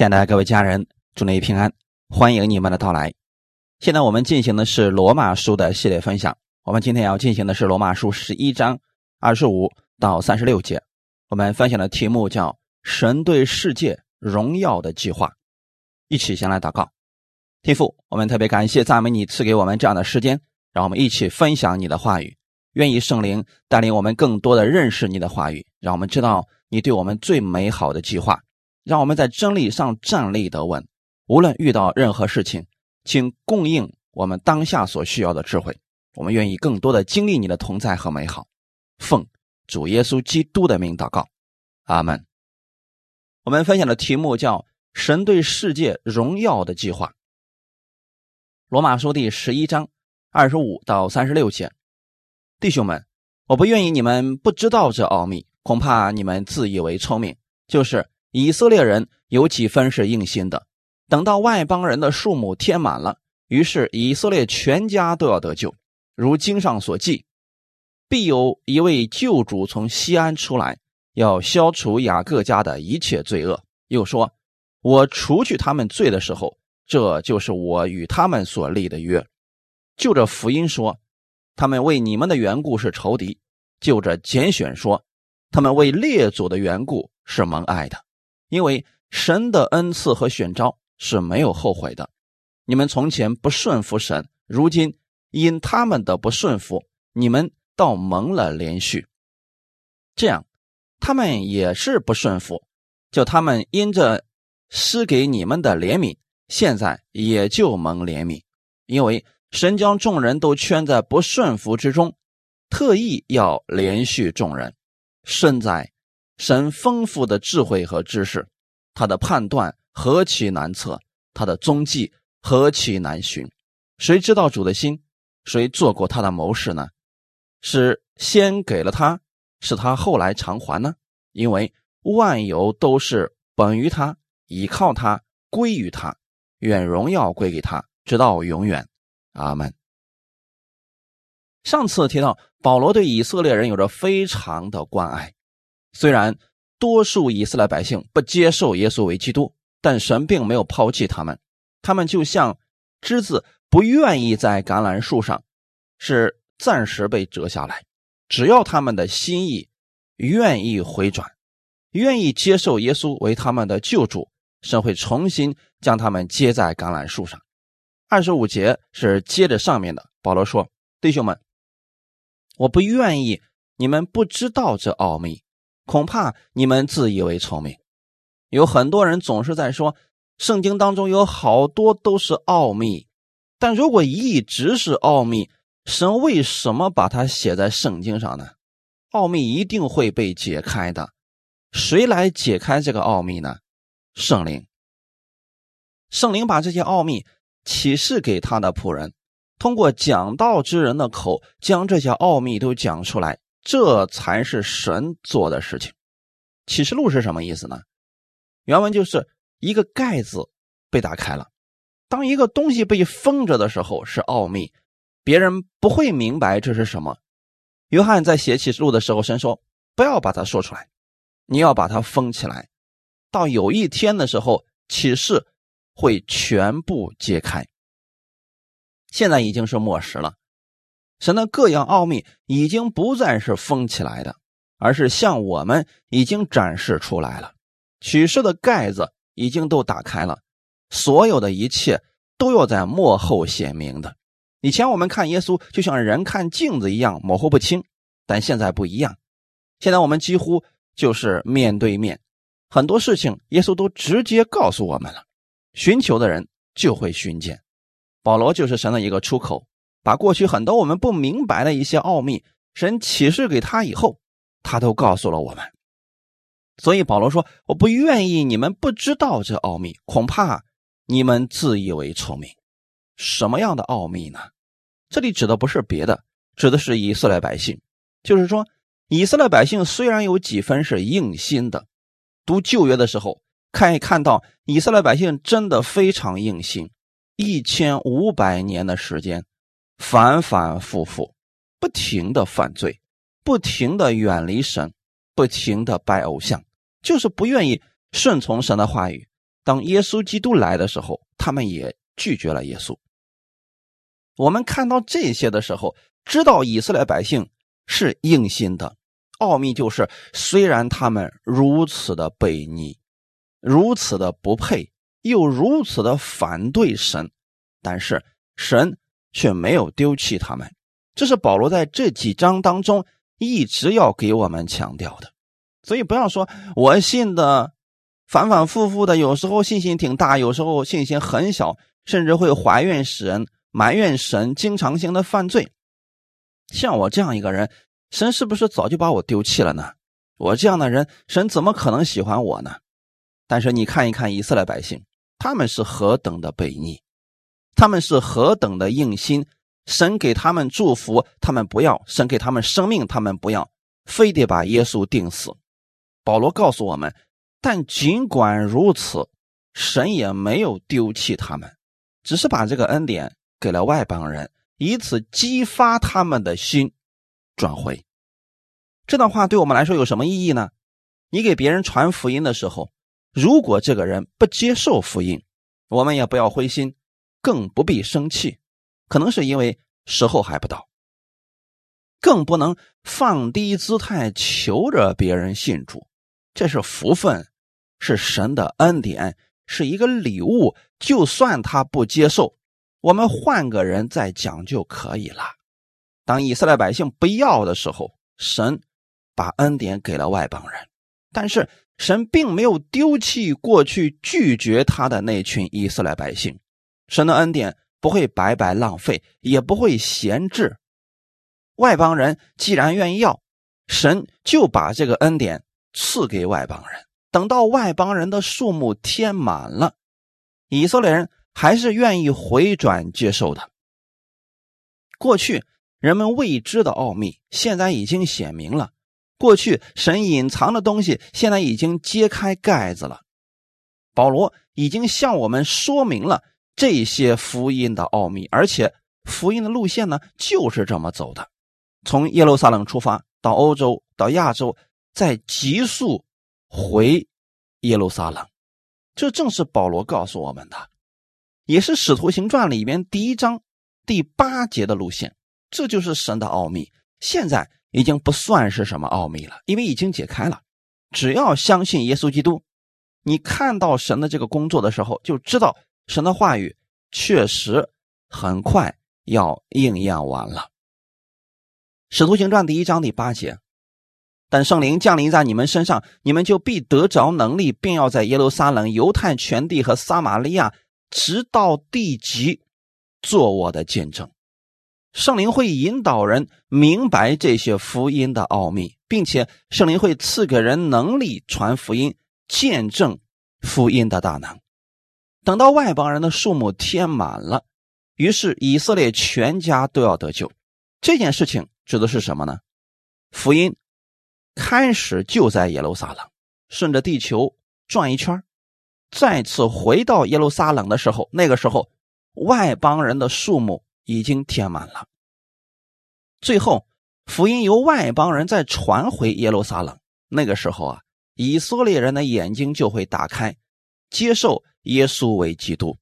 亲爱的各位家人，祝你平安，欢迎你们的到来。现在我们进行的是罗马书的系列分享，我们今天要进行的是罗马书十一章二十五到三十六节。我们分享的题目叫“神对世界荣耀的计划”。一起先来祷告，天父，我们特别感谢赞美你赐给我们这样的时间，让我们一起分享你的话语。愿意圣灵带领我们更多的认识你的话语，让我们知道你对我们最美好的计划。让我们在真理上站立得稳，无论遇到任何事情，请供应我们当下所需要的智慧。我们愿意更多的经历你的同在和美好。奉主耶稣基督的名祷告，阿门。我们分享的题目叫“神对世界荣耀的计划”。罗马书第十一章二十五到三十六节，弟兄们，我不愿意你们不知道这奥秘，恐怕你们自以为聪明，就是。以色列人有几分是硬心的，等到外邦人的数目填满了，于是以色列全家都要得救。如经上所记，必有一位救主从西安出来，要消除雅各家的一切罪恶。又说：“我除去他们罪的时候，这就是我与他们所立的约。”就着福音说，他们为你们的缘故是仇敌；就着拣选说，他们为列祖的缘故是蒙爱的。因为神的恩赐和选召是没有后悔的，你们从前不顺服神，如今因他们的不顺服，你们倒蒙了连续。这样，他们也是不顺服，就他们因着施给你们的怜悯，现在也就蒙怜悯。因为神将众人都圈在不顺服之中，特意要连续众人，胜在。神丰富的智慧和知识，他的判断何其难测，他的踪迹何其难寻。谁知道主的心？谁做过他的谋士呢？是先给了他，是他后来偿还呢？因为万有都是本于他，倚靠他，归于他，愿荣耀归给他，直到永远。阿门。上次提到，保罗对以色列人有着非常的关爱。虽然多数以色列百姓不接受耶稣为基督，但神并没有抛弃他们。他们就像枝子不愿意在橄榄树上，是暂时被折下来。只要他们的心意愿意回转，愿意接受耶稣为他们的救主，神会重新将他们接在橄榄树上。二十五节是接着上面的。保罗说：“弟兄们，我不愿意你们不知道这奥秘。”恐怕你们自以为聪明，有很多人总是在说，圣经当中有好多都是奥秘，但如果一直是奥秘，神为什么把它写在圣经上呢？奥秘一定会被解开的，谁来解开这个奥秘呢？圣灵，圣灵把这些奥秘启示给他的仆人，通过讲道之人的口，将这些奥秘都讲出来。这才是神做的事情。启示录是什么意思呢？原文就是一个盖子被打开了。当一个东西被封着的时候，是奥秘，别人不会明白这是什么。约翰在写启示录的时候，神说：“不要把它说出来，你要把它封起来。到有一天的时候，启示会全部揭开。现在已经是末时了。”神的各样奥秘已经不再是封起来的，而是向我们已经展示出来了。启示的盖子已经都打开了，所有的一切都要在幕后显明的。以前我们看耶稣就像人看镜子一样模糊不清，但现在不一样。现在我们几乎就是面对面，很多事情耶稣都直接告诉我们了。寻求的人就会寻见。保罗就是神的一个出口。把过去很多我们不明白的一些奥秘，神启示给他以后，他都告诉了我们。所以保罗说：“我不愿意你们不知道这奥秘，恐怕你们自以为聪明。什么样的奥秘呢？这里指的不是别的，指的是以色列百姓。就是说，以色列百姓虽然有几分是硬心的，读旧约的时候，可以看到以色列百姓真的非常硬心，一千五百年的时间。”反反复复，不停的犯罪，不停的远离神，不停的拜偶像，就是不愿意顺从神的话语，当耶稣基督来的时候，他们也拒绝了耶稣。我们看到这些的时候，知道以色列百姓是硬心的。奥秘就是，虽然他们如此的悖逆，如此的不配，又如此的反对神，但是神却没有丢弃他们。这是保罗在这几章当中一直要给我们强调的。所以不要说我信的反反复复的，有时候信心挺大，有时候信心很小，甚至会怀怨使人埋怨神，经常性的犯罪。像我这样一个人。神是不是早就把我丢弃了呢？我这样的人，神怎么可能喜欢我呢？但是你看一看以色列百姓，他们是何等的悖逆，他们是何等的硬心。神给他们祝福，他们不要；神给他们生命，他们不要，非得把耶稣钉死。保罗告诉我们，但尽管如此，神也没有丢弃他们，只是把这个恩典给了外邦人，以此激发他们的心。转回，这段话对我们来说有什么意义呢？你给别人传福音的时候，如果这个人不接受福音，我们也不要灰心，更不必生气，可能是因为时候还不到，更不能放低姿态求着别人信主，这是福分，是神的恩典，是一个礼物。就算他不接受，我们换个人再讲就可以了。当以色列百姓不要的时候，神把恩典给了外邦人，但是神并没有丢弃过去拒绝他的那群以色列百姓。神的恩典不会白白浪费，也不会闲置。外邦人既然愿意要，神就把这个恩典赐给外邦人。等到外邦人的数目填满了，以色列人还是愿意回转接受的。过去。人们未知的奥秘，现在已经显明了；过去神隐藏的东西，现在已经揭开盖子了。保罗已经向我们说明了这些福音的奥秘，而且福音的路线呢，就是这么走的：从耶路撒冷出发，到欧洲，到亚洲，再急速回耶路撒冷。这正是保罗告诉我们的，也是《使徒行传》里面第一章第八节的路线。这就是神的奥秘，现在已经不算是什么奥秘了，因为已经解开了。只要相信耶稣基督，你看到神的这个工作的时候，就知道神的话语确实很快要应验完了。使徒行传第一章第八节：等圣灵降临在你们身上，你们就必得着能力，并要在耶路撒冷、犹太全地和撒玛利亚，直到地极，做我的见证。圣灵会引导人明白这些福音的奥秘，并且圣灵会赐给人能力传福音、见证福音的大能。等到外邦人的数目填满了，于是以色列全家都要得救。这件事情指的是什么呢？福音开始就在耶路撒冷，顺着地球转一圈，再次回到耶路撒冷的时候，那个时候外邦人的数目。已经填满了。最后，福音由外邦人再传回耶路撒冷。那个时候啊，以色列人的眼睛就会打开，接受耶稣为基督。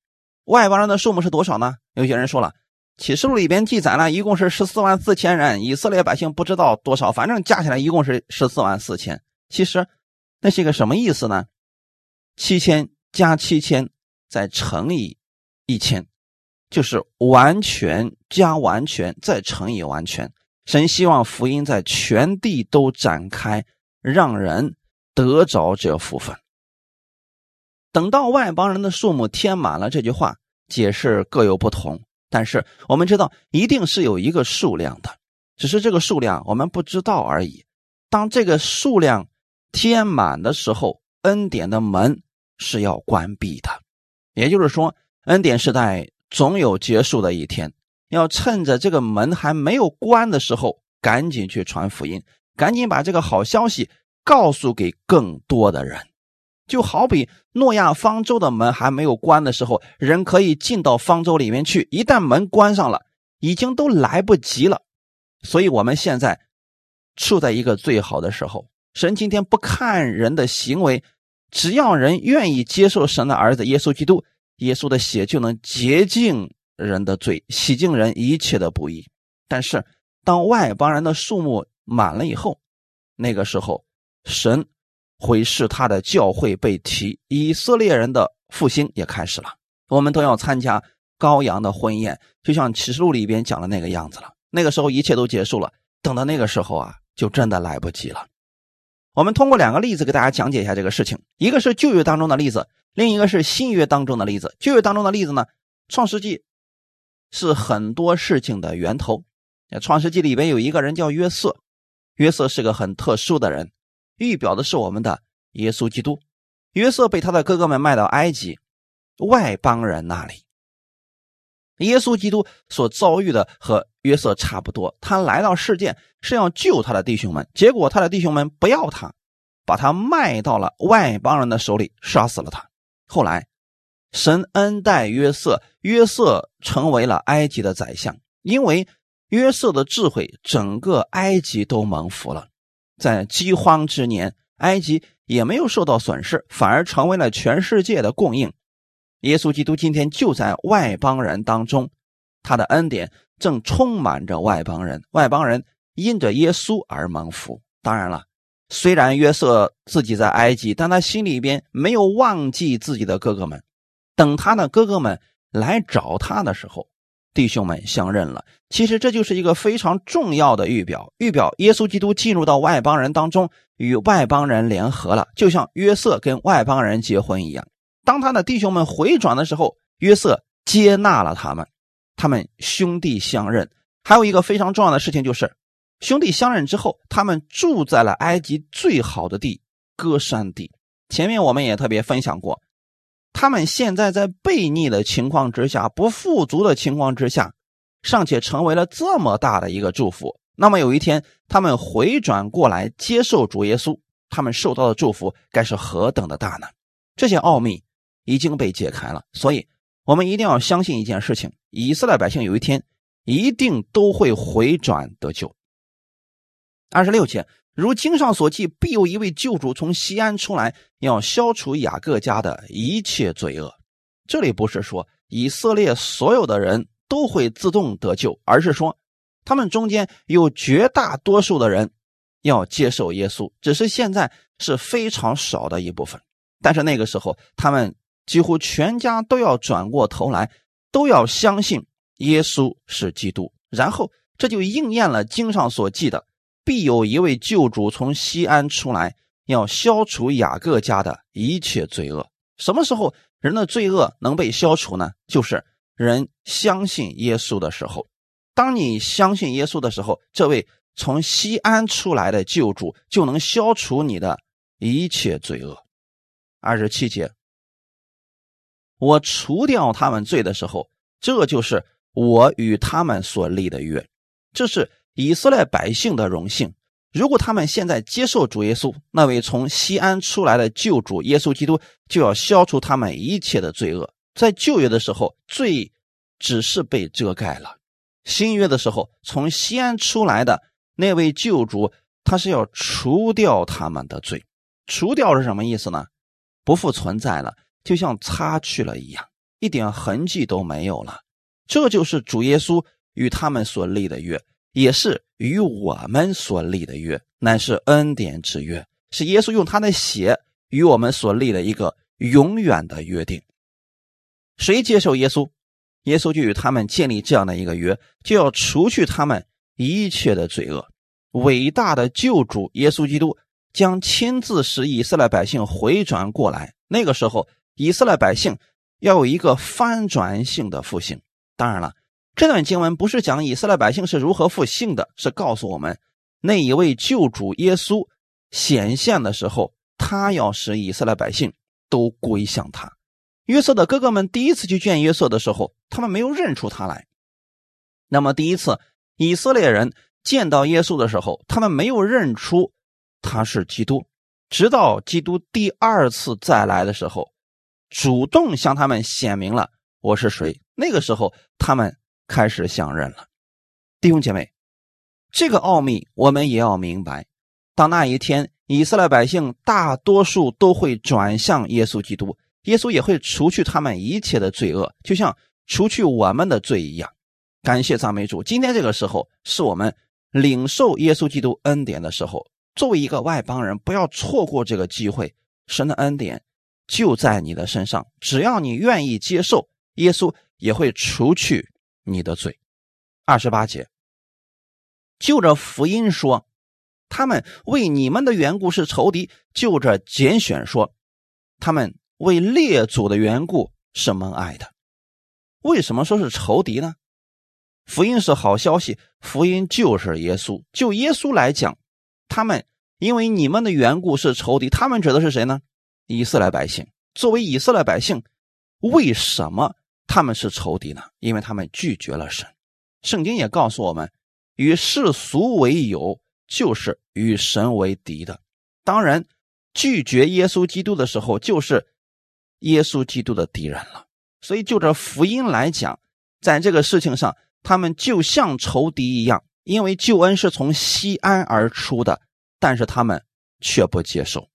外邦人的数目是多少呢？有些人说了，《启示录》里边记载了一共是十四万四千人，以色列百姓不知道多少，反正加起来一共是十四万四千。其实，那是一个什么意思呢？七千加七千再乘以一千。就是完全加完全再乘以完全，神希望福音在全地都展开，让人得着这福分。等到外邦人的数目填满了，这句话解释各有不同，但是我们知道一定是有一个数量的，只是这个数量我们不知道而已。当这个数量填满的时候，恩典的门是要关闭的，也就是说，恩典时代。总有结束的一天，要趁着这个门还没有关的时候，赶紧去传福音，赶紧把这个好消息告诉给更多的人。就好比诺亚方舟的门还没有关的时候，人可以进到方舟里面去；一旦门关上了，已经都来不及了。所以，我们现在处在一个最好的时候。神今天不看人的行为，只要人愿意接受神的儿子耶稣基督，耶稣的血就能洁净人的罪，洗净人一切的不义。但是，当外邦人的数目满了以后，那个时候，神会使他的教会被提，以色列人的复兴也开始了。我们都要参加羔羊的婚宴，就像启示录里边讲的那个样子了。那个时候，一切都结束了。等到那个时候啊，就真的来不及了。我们通过两个例子给大家讲解一下这个事情，一个是旧约当中的例子，另一个是新约当中的例子。旧约当中的例子呢，创世纪是很多事情的源头。创世纪里边有一个人叫约瑟，约瑟是个很特殊的人，预表的是我们的耶稣基督。约瑟被他的哥哥们卖到埃及外邦人那里。耶稣基督所遭遇的和约瑟差不多，他来到世界是要救他的弟兄们，结果他的弟兄们不要他，把他卖到了外邦人的手里，杀死了他。后来，神恩待约瑟，约瑟成为了埃及的宰相，因为约瑟的智慧，整个埃及都蒙福了。在饥荒之年，埃及也没有受到损失，反而成为了全世界的供应。耶稣基督今天就在外邦人当中，他的恩典正充满着外邦人，外邦人因着耶稣而蒙福。当然了，虽然约瑟自己在埃及，但他心里边没有忘记自己的哥哥们。等他的哥哥们来找他的时候，弟兄们相认了。其实这就是一个非常重要的预表，预表耶稣基督进入到外邦人当中，与外邦人联合了，就像约瑟跟外邦人结婚一样。当他的弟兄们回转的时候，约瑟接纳了他们，他们兄弟相认。还有一个非常重要的事情就是，兄弟相认之后，他们住在了埃及最好的地——歌山地。前面我们也特别分享过，他们现在在悖逆的情况之下，不富足的情况之下，尚且成为了这么大的一个祝福。那么有一天，他们回转过来接受主耶稣，他们受到的祝福该是何等的大呢？这些奥秘。已经被解开了，所以我们一定要相信一件事情：以色列百姓有一天一定都会回转得救。二十六节，如经上所记，必有一位救主从西安出来，要消除雅各家的一切罪恶。这里不是说以色列所有的人都会自动得救，而是说他们中间有绝大多数的人要接受耶稣，只是现在是非常少的一部分。但是那个时候，他们。几乎全家都要转过头来，都要相信耶稣是基督，然后这就应验了经上所记的：必有一位救主从西安出来，要消除雅各家的一切罪恶。什么时候人的罪恶能被消除呢？就是人相信耶稣的时候。当你相信耶稣的时候，这位从西安出来的救主就能消除你的一切罪恶。二十七节。我除掉他们罪的时候，这就是我与他们所立的约，这是以色列百姓的荣幸。如果他们现在接受主耶稣，那位从西安出来的救主耶稣基督，就要消除他们一切的罪恶。在旧约的时候，罪只是被遮盖了；新约的时候，从西安出来的那位救主，他是要除掉他们的罪。除掉是什么意思呢？不复存在了。就像擦去了一样，一点痕迹都没有了。这就是主耶稣与他们所立的约，也是与我们所立的约，乃是恩典之约，是耶稣用他的血与我们所立的一个永远的约定。谁接受耶稣，耶稣就与他们建立这样的一个约，就要除去他们一切的罪恶。伟大的救主耶稣基督将亲自使以色列百姓回转过来，那个时候。以色列百姓要有一个翻转性的复兴。当然了，这段经文不是讲以色列百姓是如何复兴的，是告诉我们那一位救主耶稣显现的时候，他要使以色列百姓都归向他。约瑟的哥哥们第一次去见约瑟的时候，他们没有认出他来。那么第一次以色列人见到耶稣的时候，他们没有认出他是基督，直到基督第二次再来的时候。主动向他们显明了我是谁，那个时候他们开始相认了。弟兄姐妹，这个奥秘我们也要明白。当那一天以色列百姓大多数都会转向耶稣基督，耶稣也会除去他们一切的罪恶，就像除去我们的罪一样。感谢赞美主！今天这个时候是我们领受耶稣基督恩典的时候。作为一个外邦人，不要错过这个机会。神的恩典就在你的身上，只要你愿意接受，耶稣也会除去你的罪。二十八节，就着福音说，他们为你们的缘故是仇敌；就着拣选说，他们为列祖的缘故是蒙爱的。为什么说是仇敌呢？福音是好消息，福音就是耶稣。就耶稣来讲。他们因为你们的缘故是仇敌，他们指的是谁呢？以色列百姓。作为以色列百姓，为什么他们是仇敌呢？因为他们拒绝了神。圣经也告诉我们，与世俗为友，就是与神为敌的。当然，拒绝耶稣基督的时候，就是耶稣基督的敌人了。所以，就这福音来讲，在这个事情上，他们就像仇敌一样。因为救恩是从西安而出的，但是他们却不接受。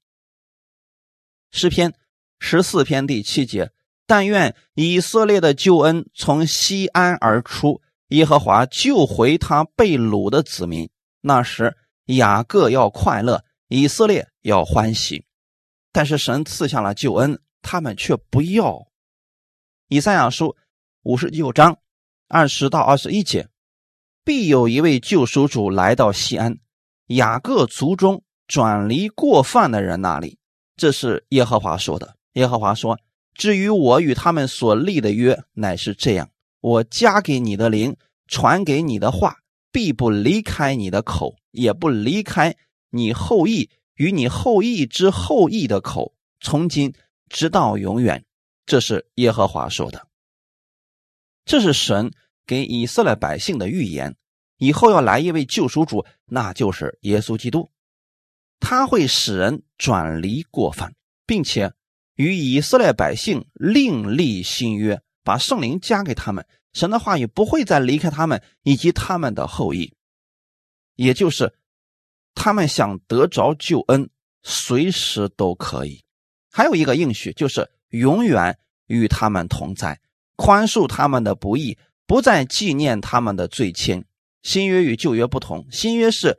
诗篇十四篇第七节：但愿以色列的救恩从西安而出，耶和华救回他被掳的子民。那时雅各要快乐，以色列要欢喜。但是神赐下了救恩，他们却不要。以赛亚书五十九章二十到二十一节。必有一位救赎主来到西安，雅各族中转离过犯的人那里。这是耶和华说的。耶和华说：“至于我与他们所立的约，乃是这样：我加给你的灵，传给你的话，必不离开你的口，也不离开你后裔与你后裔之后裔的口，从今直到永远。”这是耶和华说的。这是神。给以色列百姓的预言，以后要来一位救赎主，那就是耶稣基督。他会使人转离过犯，并且与以色列百姓另立新约，把圣灵加给他们。神的话语不会再离开他们以及他们的后裔，也就是他们想得着救恩，随时都可以。还有一个应许，就是永远与他们同在，宽恕他们的不义。不再纪念他们的罪愆。新约与旧约不同，新约是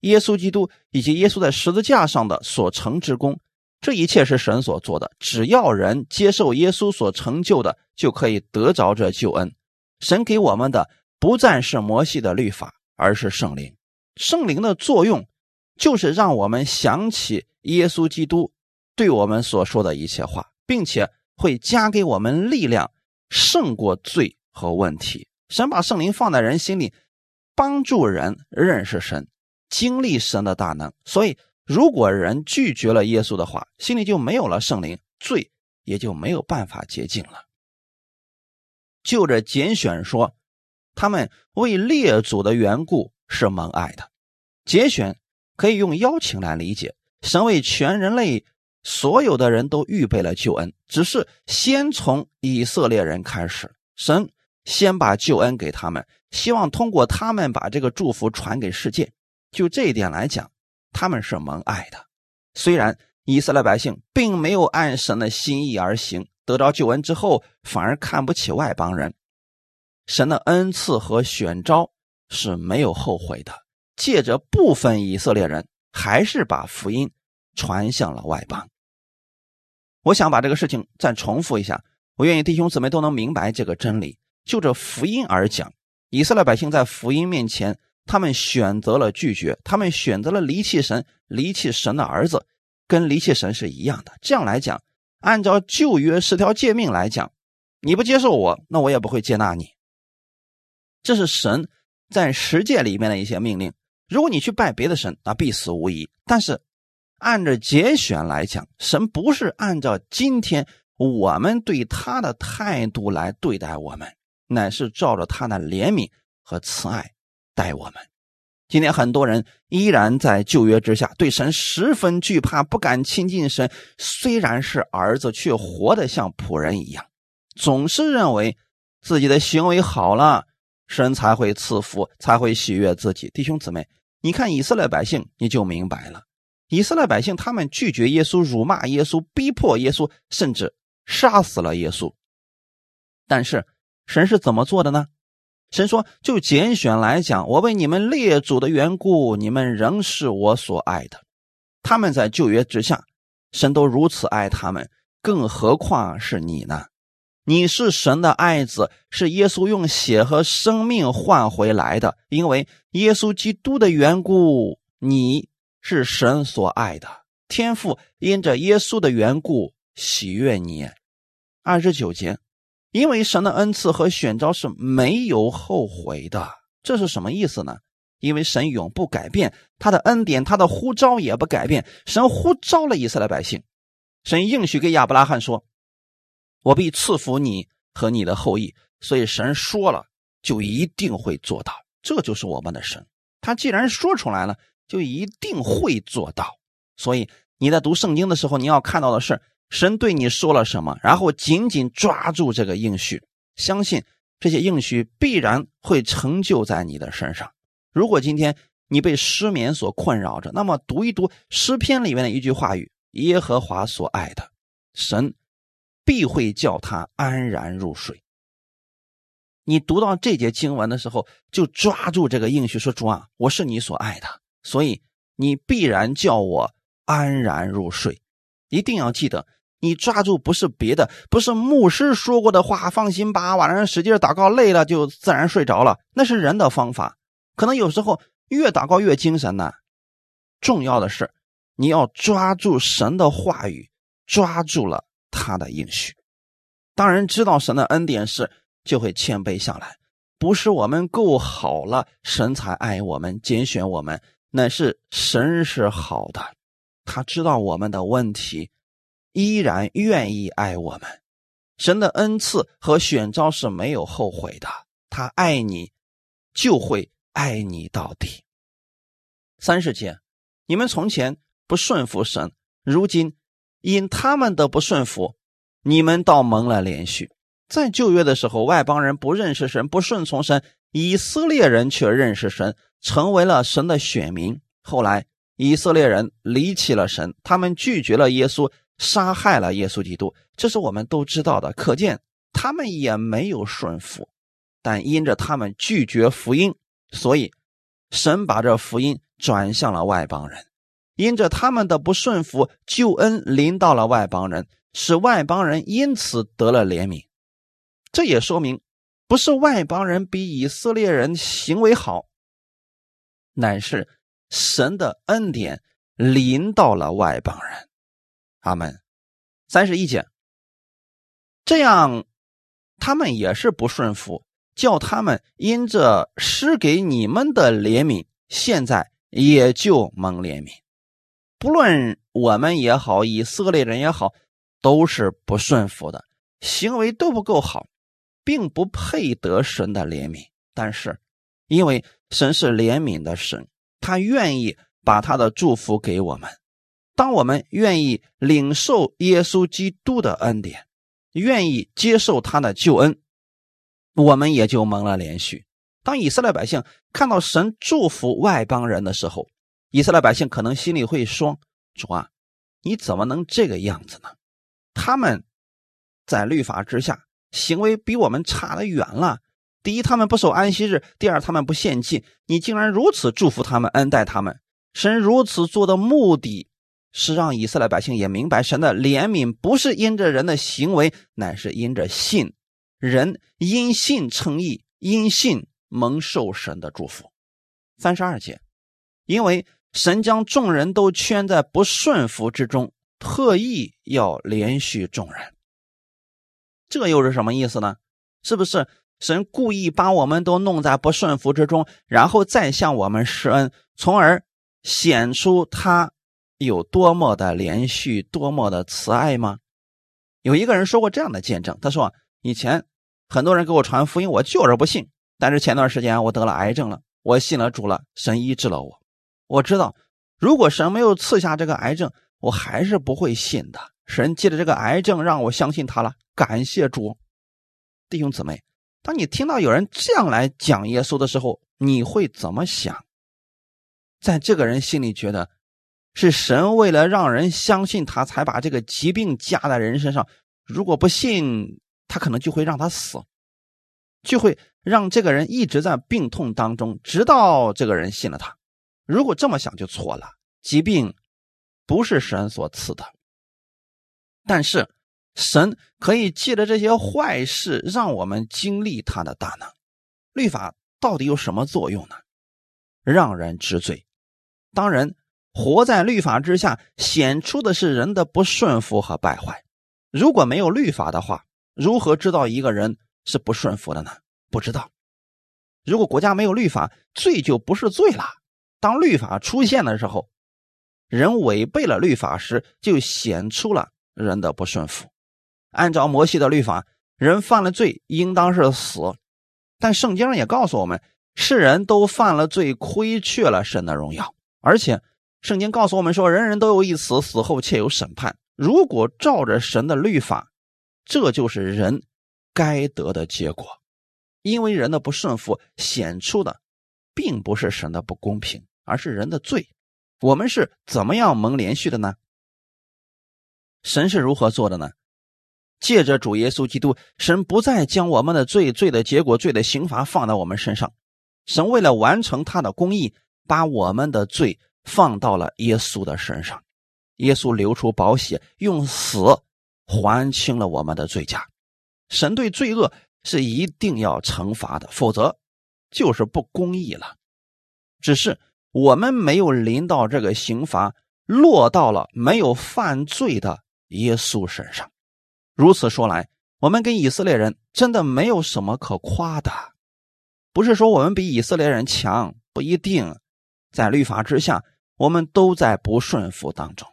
耶稣基督以及耶稣在十字架上的所成之功，这一切是神所做的。只要人接受耶稣所成就的，就可以得着这救恩。神给我们的不再是摩西的律法，而是圣灵。圣灵的作用就是让我们想起耶稣基督对我们所说的一切话，并且会加给我们力量，胜过罪。和问题，神把圣灵放在人心里，帮助人认识神，经历神的大能。所以，如果人拒绝了耶稣的话，心里就没有了圣灵，罪也就没有办法洁净了。就着拣选说，他们为列祖的缘故是蒙爱的。节选可以用邀请来理解，神为全人类所有的人都预备了救恩，只是先从以色列人开始，神。先把救恩给他们，希望通过他们把这个祝福传给世界。就这一点来讲，他们是蒙爱的。虽然以色列百姓并没有按神的心意而行，得到救恩之后反而看不起外邦人，神的恩赐和选召是没有后悔的。借着部分以色列人，还是把福音传向了外邦。我想把这个事情再重复一下，我愿意弟兄姊妹都能明白这个真理。就这福音而讲，以色列百姓在福音面前，他们选择了拒绝，他们选择了离弃神，离弃神的儿子，跟离弃神是一样的。这样来讲，按照旧约十条诫命来讲，你不接受我，那我也不会接纳你。这是神在十诫里面的一些命令。如果你去拜别的神，那必死无疑。但是按照节选来讲，神不是按照今天我们对他的态度来对待我们。乃是照着他的怜悯和慈爱待我们。今天很多人依然在旧约之下，对神十分惧怕，不敢亲近神。虽然是儿子，却活得像仆人一样，总是认为自己的行为好了，神才会赐福，才会喜悦自己。弟兄姊妹，你看以色列百姓，你就明白了。以色列百姓他们拒绝耶稣，辱骂耶稣，逼迫耶稣，甚至杀死了耶稣。但是神是怎么做的呢？神说：“就拣选来讲，我为你们列祖的缘故，你们仍是我所爱的。他们在旧约之下，神都如此爱他们，更何况是你呢？你是神的爱子，是耶稣用血和生命换回来的。因为耶稣基督的缘故，你。”是神所爱的天父，因着耶稣的缘故喜悦你。二十九节，因为神的恩赐和选召是没有后悔的，这是什么意思呢？因为神永不改变他的恩典，他的呼召也不改变。神呼召了以色列百姓，神应许给亚伯拉罕说：“我必赐福你和你的后裔。”所以神说了，就一定会做到。这就是我们的神，他既然说出来了。就一定会做到。所以你在读圣经的时候，你要看到的是神对你说了什么，然后紧紧抓住这个应许，相信这些应许必然会成就在你的身上。如果今天你被失眠所困扰着，那么读一读诗篇里面的一句话语：“耶和华所爱的神，必会叫他安然入睡。”你读到这节经文的时候，就抓住这个应许，说：“主啊，我是你所爱的。”所以你必然叫我安然入睡，一定要记得，你抓住不是别的，不是牧师说过的话。放心吧，晚上使劲祷告，累了就自然睡着了，那是人的方法。可能有时候越祷告越精神呢。重要的是，你要抓住神的话语，抓住了他的应许。当人，知道神的恩典是，就会谦卑下来。不是我们够好了，神才爱我们，拣选我们。乃是神是好的，他知道我们的问题，依然愿意爱我们。神的恩赐和选召是没有后悔的，他爱你，就会爱你到底。三十节，你们从前不顺服神，如今因他们的不顺服，你们倒蒙了连续。在旧约的时候，外邦人不认识神，不顺从神。以色列人却认识神，成为了神的选民。后来，以色列人离弃了神，他们拒绝了耶稣，杀害了耶稣基督。这是我们都知道的。可见他们也没有顺服，但因着他们拒绝福音，所以神把这福音转向了外邦人。因着他们的不顺服，救恩临到了外邦人，使外邦人因此得了怜悯。这也说明。不是外邦人比以色列人行为好，乃是神的恩典临到了外邦人。阿门。三十一节，这样他们也是不顺服，叫他们因着施给你们的怜悯，现在也就蒙怜悯。不论我们也好，以色列人也好，都是不顺服的，行为都不够好。并不配得神的怜悯，但是因为神是怜悯的神，他愿意把他的祝福给我们。当我们愿意领受耶稣基督的恩典，愿意接受他的救恩，我们也就蒙了连续。当以色列百姓看到神祝福外邦人的时候，以色列百姓可能心里会说：“主啊，你怎么能这个样子呢？”他们在律法之下。行为比我们差得远了。第一，他们不守安息日；第二，他们不献祭。你竟然如此祝福他们，恩待他们。神如此做的目的是让以色列百姓也明白，神的怜悯不是因着人的行为，乃是因着信。人因信称义，因信蒙受神的祝福。三十二节，因为神将众人都圈在不顺服之中，特意要连续众人。这又是什么意思呢？是不是神故意把我们都弄在不顺服之中，然后再向我们施恩，从而显出他有多么的连续、多么的慈爱吗？有一个人说过这样的见证，他说：“以前很多人给我传福音，我就是不信。但是前段时间我得了癌症了，我信了主了，神医治了我。我知道，如果神没有赐下这个癌症，我还是不会信的。神借着这个癌症让我相信他了。”感谢主，弟兄姊妹，当你听到有人这样来讲耶稣的时候，你会怎么想？在这个人心里觉得，是神为了让人相信他，才把这个疾病加在人身上。如果不信，他可能就会让他死，就会让这个人一直在病痛当中，直到这个人信了他。如果这么想就错了，疾病不是神所赐的，但是神可以借着这些坏事让我们经历他的大能。律法到底有什么作用呢？让人知罪。当人活在律法之下，显出的是人的不顺服和败坏。如果没有律法的话，如何知道一个人是不顺服的呢？不知道。如果国家没有律法，罪就不是罪了。当律法出现的时候，人违背了律法时，就显出了人的不顺服。按照摩西的律法，人犯了罪应当是死。但圣经也告诉我们，世人都犯了罪，亏缺了神的荣耀。而且，圣经告诉我们说，人人都有一死，死后且有审判。如果照着神的律法，这就是人该得的结果。因为人的不顺服显出的，并不是神的不公平，而是人的罪。我们是怎么样蒙连续的呢？神是如何做的呢？借着主耶稣基督，神不再将我们的罪、罪的结果、罪的刑罚放在我们身上。神为了完成他的公义。把我们的罪放到了耶稣的身上，耶稣流出宝血，用死还清了我们的罪价。神对罪恶是一定要惩罚的，否则就是不公义了。只是我们没有临到这个刑罚，落到了没有犯罪的耶稣身上。如此说来，我们跟以色列人真的没有什么可夸的。不是说我们比以色列人强，不一定。在律法之下，我们都在不顺服当中，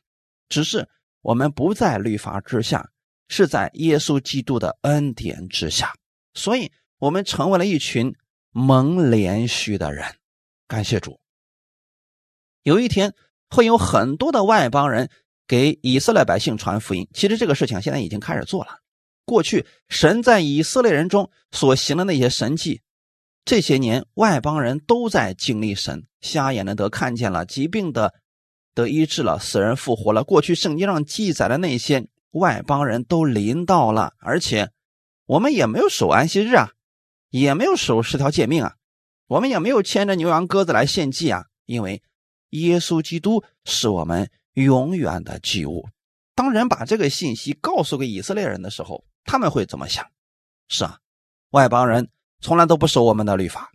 只是我们不在律法之下，是在耶稣基督的恩典之下，所以我们成为了一群蒙连续的人。感谢主。有一天会有很多的外邦人给以色列百姓传福音，其实这个事情现在已经开始做了。过去神在以色列人中所行的那些神迹。这些年，外邦人都在经历神，瞎眼的得看见了，疾病的得医治了，死人复活了。过去圣经上记载的那些外邦人都临到了，而且我们也没有守安息日啊，也没有守十条诫命啊，我们也没有牵着牛羊鸽子来献祭啊，因为耶稣基督是我们永远的祭物。当人把这个信息告诉给以色列人的时候，他们会怎么想？是啊，外邦人。从来都不守我们的律法，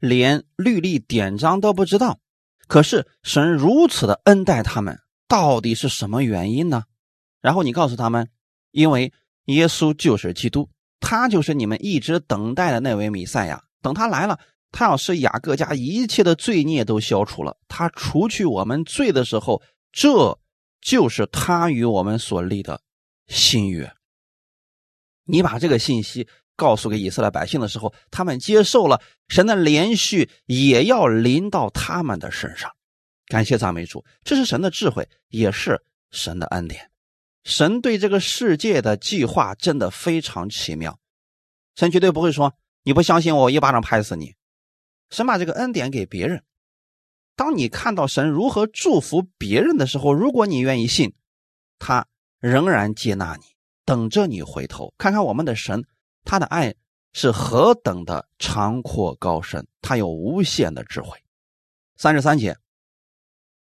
连律例典章都不知道。可是神如此的恩待他们，到底是什么原因呢？然后你告诉他们，因为耶稣就是基督，他就是你们一直等待的那位弥赛亚。等他来了，他要是雅各家一切的罪孽都消除了。他除去我们罪的时候，这就是他与我们所立的新约。你把这个信息。告诉给以色列百姓的时候，他们接受了神的连续，也要临到他们的身上。感谢赞美主，这是神的智慧，也是神的恩典。神对这个世界的计划真的非常奇妙。神绝对不会说你不相信我，我一巴掌拍死你。神把这个恩典给别人。当你看到神如何祝福别人的时候，如果你愿意信，他仍然接纳你，等着你回头看看我们的神。他的爱是何等的长阔高深，他有无限的智慧。三十三节，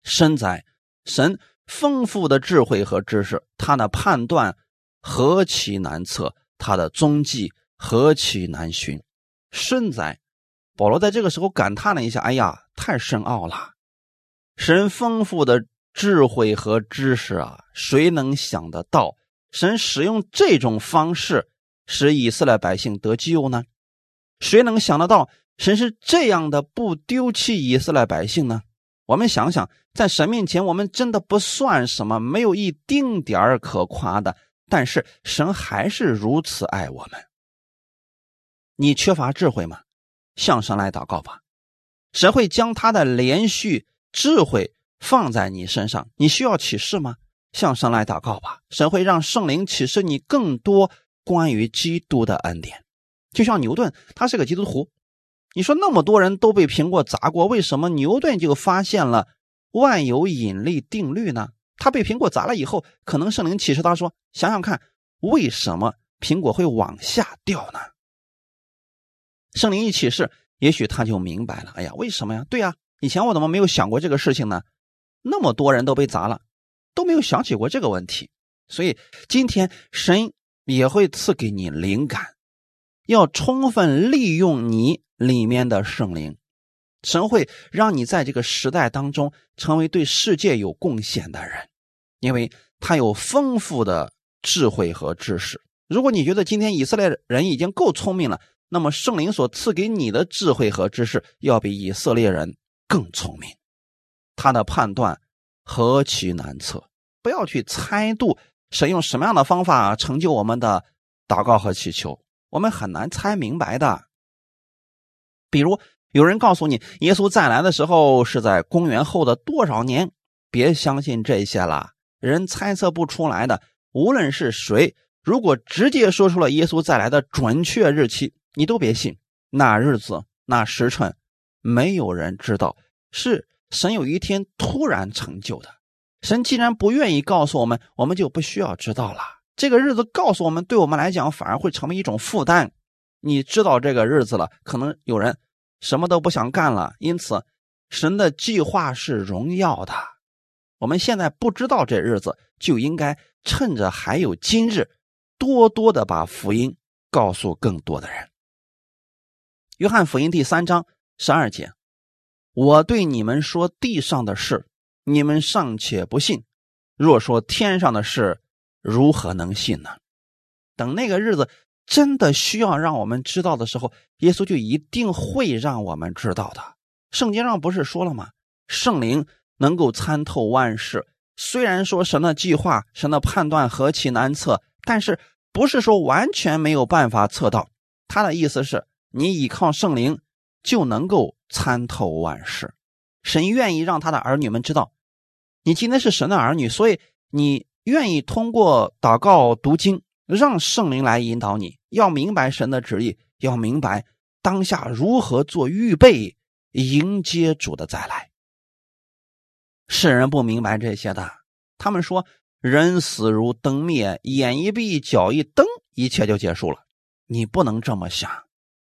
身在神丰富的智慧和知识，他的判断何其难测，他的踪迹何其难寻。身在保罗在这个时候感叹了一下：“哎呀，太深奥了！神丰富的智慧和知识啊，谁能想得到？神使用这种方式。”使以色列百姓得救呢？谁能想得到神是这样的不丢弃以色列百姓呢？我们想想，在神面前，我们真的不算什么，没有一丁点儿可夸的。但是神还是如此爱我们。你缺乏智慧吗？向神来祷告吧，神会将他的连续智慧放在你身上。你需要启示吗？向神来祷告吧，神会让圣灵启示你更多。关于基督的恩典，就像牛顿，他是个基督徒。你说那么多人都被苹果砸过，为什么牛顿就发现了万有引力定律呢？他被苹果砸了以后，可能圣灵启示他说：“想想看，为什么苹果会往下掉呢？”圣灵一启示，也许他就明白了。哎呀，为什么呀？对呀，以前我怎么没有想过这个事情呢？那么多人都被砸了，都没有想起过这个问题。所以今天神也会赐给你灵感，要充分利用你里面的圣灵。神会让你在这个时代当中成为对世界有贡献的人，因为他有丰富的智慧和知识。如果你觉得今天以色列人已经够聪明了，那么圣灵所赐给你的智慧和知识要比以色列人更聪明。他的判断何其难测！不要去猜度神用什么样的方法成就我们的祷告和祈求，我们很难猜明白的。比如。有人告诉你，耶稣再来的时候是在公元后的多少年？别相信这些了，人猜测不出来的。无论是谁，如果直接说出了耶稣再来的准确日期，你都别信。那日子、那时辰，没有人知道，是神有一天突然成就的。神既然不愿意告诉我们，我们就不需要知道了。这个日子告诉我们，对我们来讲反而会成为一种负担。你知道这个日子了，可能有人。什么都不想干了，因此，神的计划是荣耀的。我们现在不知道这日子，就应该趁着还有今日，多多的把福音告诉更多的人。约翰福音第三章十二节：“我对你们说地上的事，你们尚且不信；若说天上的事，如何能信呢？”等那个日子。真的需要让我们知道的时候，耶稣就一定会让我们知道的。圣经上不是说了吗？圣灵能够参透万事。虽然说神的计划、神的判断何其难测，但是不是说完全没有办法测到。他的意思是你依靠圣灵就能够参透万事。神愿意让他的儿女们知道，你今天是神的儿女，所以你愿意通过祷告、读经。让圣灵来引导你，要明白神的旨意，要明白当下如何做预备，迎接主的再来。世人不明白这些的，他们说人死如灯灭，眼一闭，脚一蹬，一切就结束了。你不能这么想，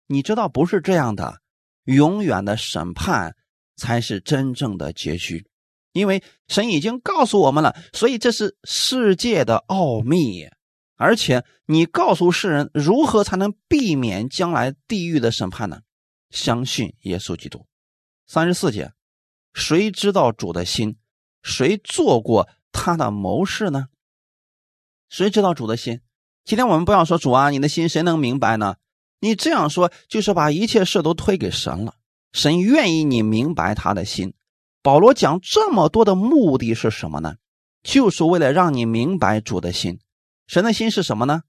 你知道不是这样的，永远的审判才是真正的结局，因为神已经告诉我们了，所以这是世界的奥秘。而且你告诉世人如何才能避免将来地狱的审判呢？相信耶稣基督。三十四节，谁知道主的心？谁做过他的谋士呢？谁知道主的心？今天我们不要说主啊，你的心谁能明白呢？你这样说就是把一切事都推给神了。神愿意你明白他的心。保罗讲这么多的目的是什么呢？就是为了让你明白主的心。神的心是什么呢？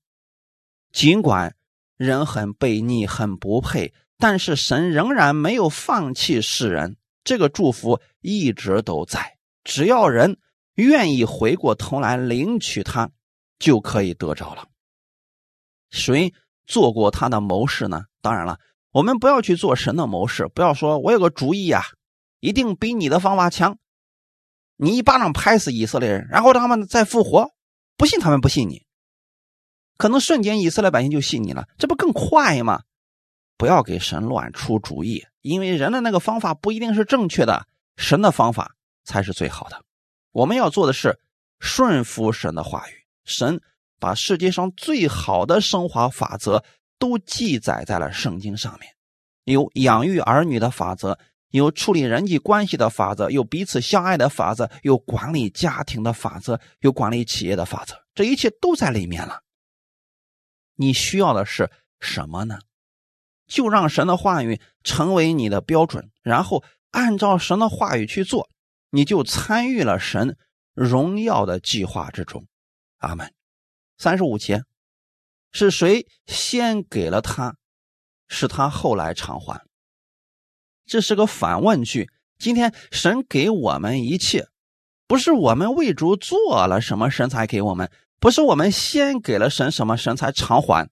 尽管人很悖逆、很不配，但是神仍然没有放弃世人。这个祝福一直都在，只要人愿意回过头来领取他，就可以得着了。谁做过他的谋士呢？当然了，我们不要去做神的谋士，不要说我有个主意呀，一定比你的方法强。你一巴掌拍死以色列人，然后他们再复活，不信他们不信你。可能瞬间以色列百姓就信你了，这不更快吗？不要给神乱出主意，因为人的那个方法不一定是正确的，神的方法才是最好的。我们要做的是顺服神的话语。神把世界上最好的生活法则都记载在了圣经上面，有养育儿女的法则，有处理人际关系的法则，有彼此相爱的法则，有管理家庭的法则，有管理企业的法则，这一切都在里面了。你需要的是什么呢？就让神的话语成为你的标准，然后按照神的话语去做，你就参与了神荣耀的计划之中。阿门。三十五节，是谁先给了他，是他后来偿还？这是个反问句。今天神给我们一切，不是我们为主做了什么，神才给我们。不是我们先给了神什么，神才偿还，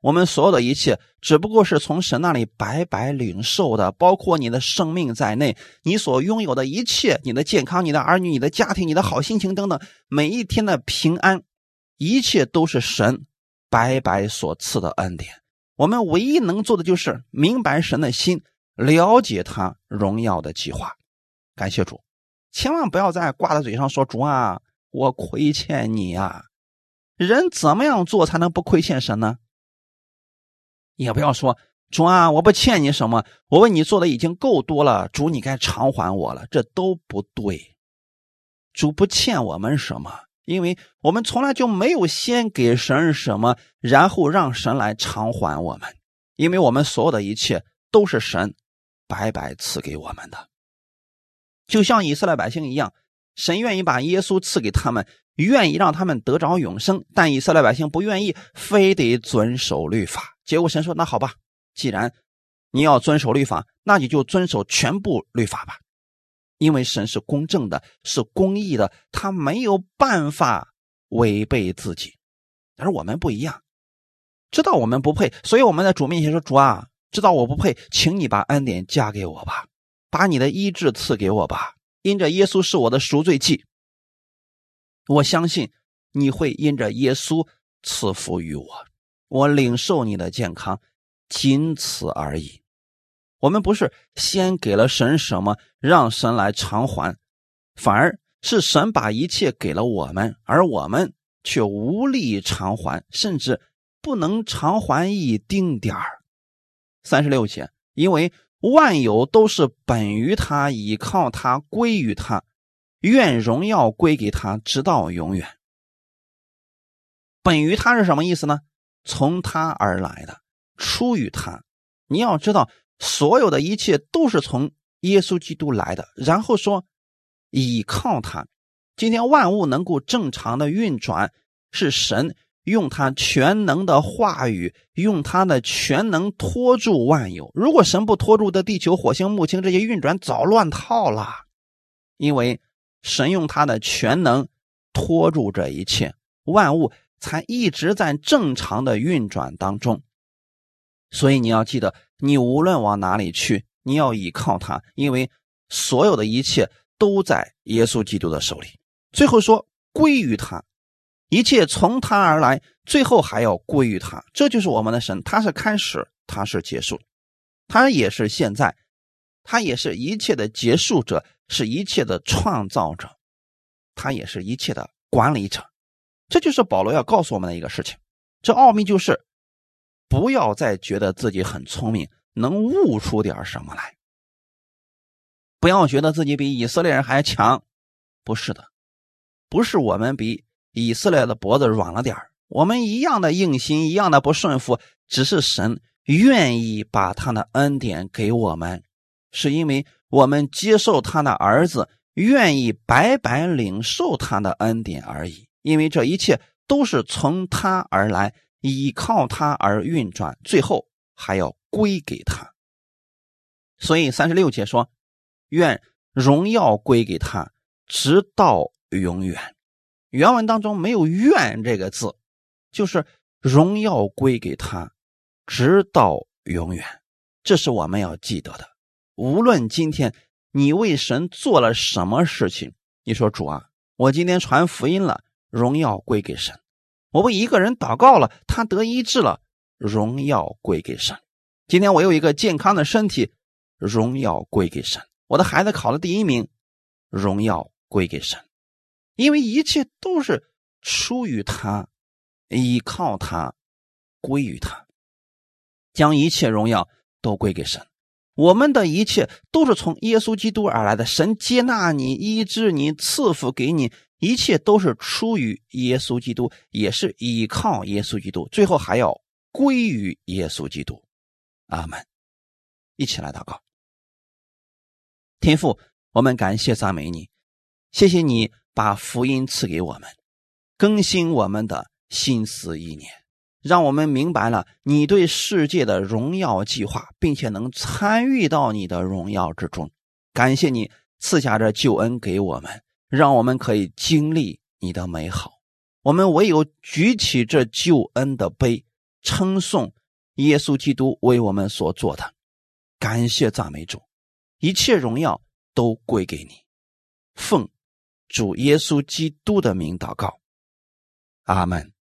我们所有的一切只不过是从神那里白白领受的，包括你的生命在内，你所拥有的一切，你的健康、你的儿女、你的家庭、你的好心情等等，每一天的平安，一切都是神白白所赐的恩典。我们唯一能做的就是明白神的心，了解他荣耀的计划。感谢主，千万不要再挂在嘴上说主啊，我亏欠你呀。人怎么样做才能不亏欠神呢？也不要说主啊，我不欠你什么，我为你做的已经够多了，主你该偿还我了，这都不对。主不欠我们什么，因为我们从来就没有先给神什么，然后让神来偿还我们，因为我们所有的一切都是神白白赐给我们的，就像以色列百姓一样，神愿意把耶稣赐给他们，愿意让他们得着永生，但以色列百姓不愿意，非得遵守律法。结果神说：“那好吧，既然你要遵守律法，那你就遵守全部律法吧，因为神是公正的，是公义的，他没有办法违背自己。而我们不一样，知道我们不配，所以我们在主面前说：‘主啊，知道我不配，请你把恩典加给我吧，把你的医治赐给我吧。因着耶稣是我的赎罪祭，我相信你会因着耶稣赐福于我。’”我领受你的健康，仅此而已。我们不是先给了神什么，让神来偿还，反而是神把一切给了我们，而我们却无力偿还，甚至不能偿还一丁点儿。三十六节，因为万有都是本于他，倚靠他，归于他，愿荣耀归给他，直到永远。本于他是什么意思呢？从他而来的，出于他。你要知道，所有的一切都是从耶稣基督来的。然后说，倚靠他。今天万物能够正常的运转，是神用他全能的话语，用他的全能拖住万有。如果神不拖住的，地球、火星、木星这些运转早乱套了。因为神用他的全能拖住这一切万物。才一直在正常的运转当中，所以你要记得，你无论往哪里去，你要依靠他，因为所有的一切都在耶稣基督的手里。最后说归于他，一切从他而来，最后还要归于他。这就是我们的神，他是开始，他是结束，他也是现在，他也是一切的结束者，是一切的创造者，他也是一切的管理者。这就是保罗要告诉我们的一个事情，这奥秘就是，不要再觉得自己很聪明，能悟出点什么来。不要觉得自己比以色列人还强，不是的，不是我们比以色列的脖子软了点我们一样的硬心，一样的不顺服，只是神愿意把他的恩典给我们，是因为我们接受他的儿子，愿意白白领受他的恩典而已。因为这一切都是从他而来，依靠他而运转，最后还要归给他。所以三十六节说：“愿荣耀归给他，直到永远。”原文当中没有“愿”这个字，就是荣耀归给他，直到永远。这是我们要记得的。无论今天你为神做了什么事情，你说主啊，我今天传福音了。荣耀归给神，我为一个人祷告了，他得医治了，荣耀归给神。今天我有一个健康的身体，荣耀归给神。我的孩子考了第一名，荣耀归给神，因为一切都是出于他，依靠他，归于他，将一切荣耀都归给神。我们的一切都是从耶稣基督而来的，神接纳你，医治你，赐福给你。一切都是出于耶稣基督，也是依靠耶稣基督，最后还要归于耶稣基督。阿门。一起来祷告，天父，我们感谢赞美你，谢谢你把福音赐给我们，更新我们的心思意念，让我们明白了你对世界的荣耀计划，并且能参与到你的荣耀之中。感谢你赐下这救恩给我们。让我们可以经历你的美好，我们唯有举起这救恩的杯，称颂耶稣基督为我们所做的。感谢赞美主，一切荣耀都归给你。奉主耶稣基督的名祷告，阿门。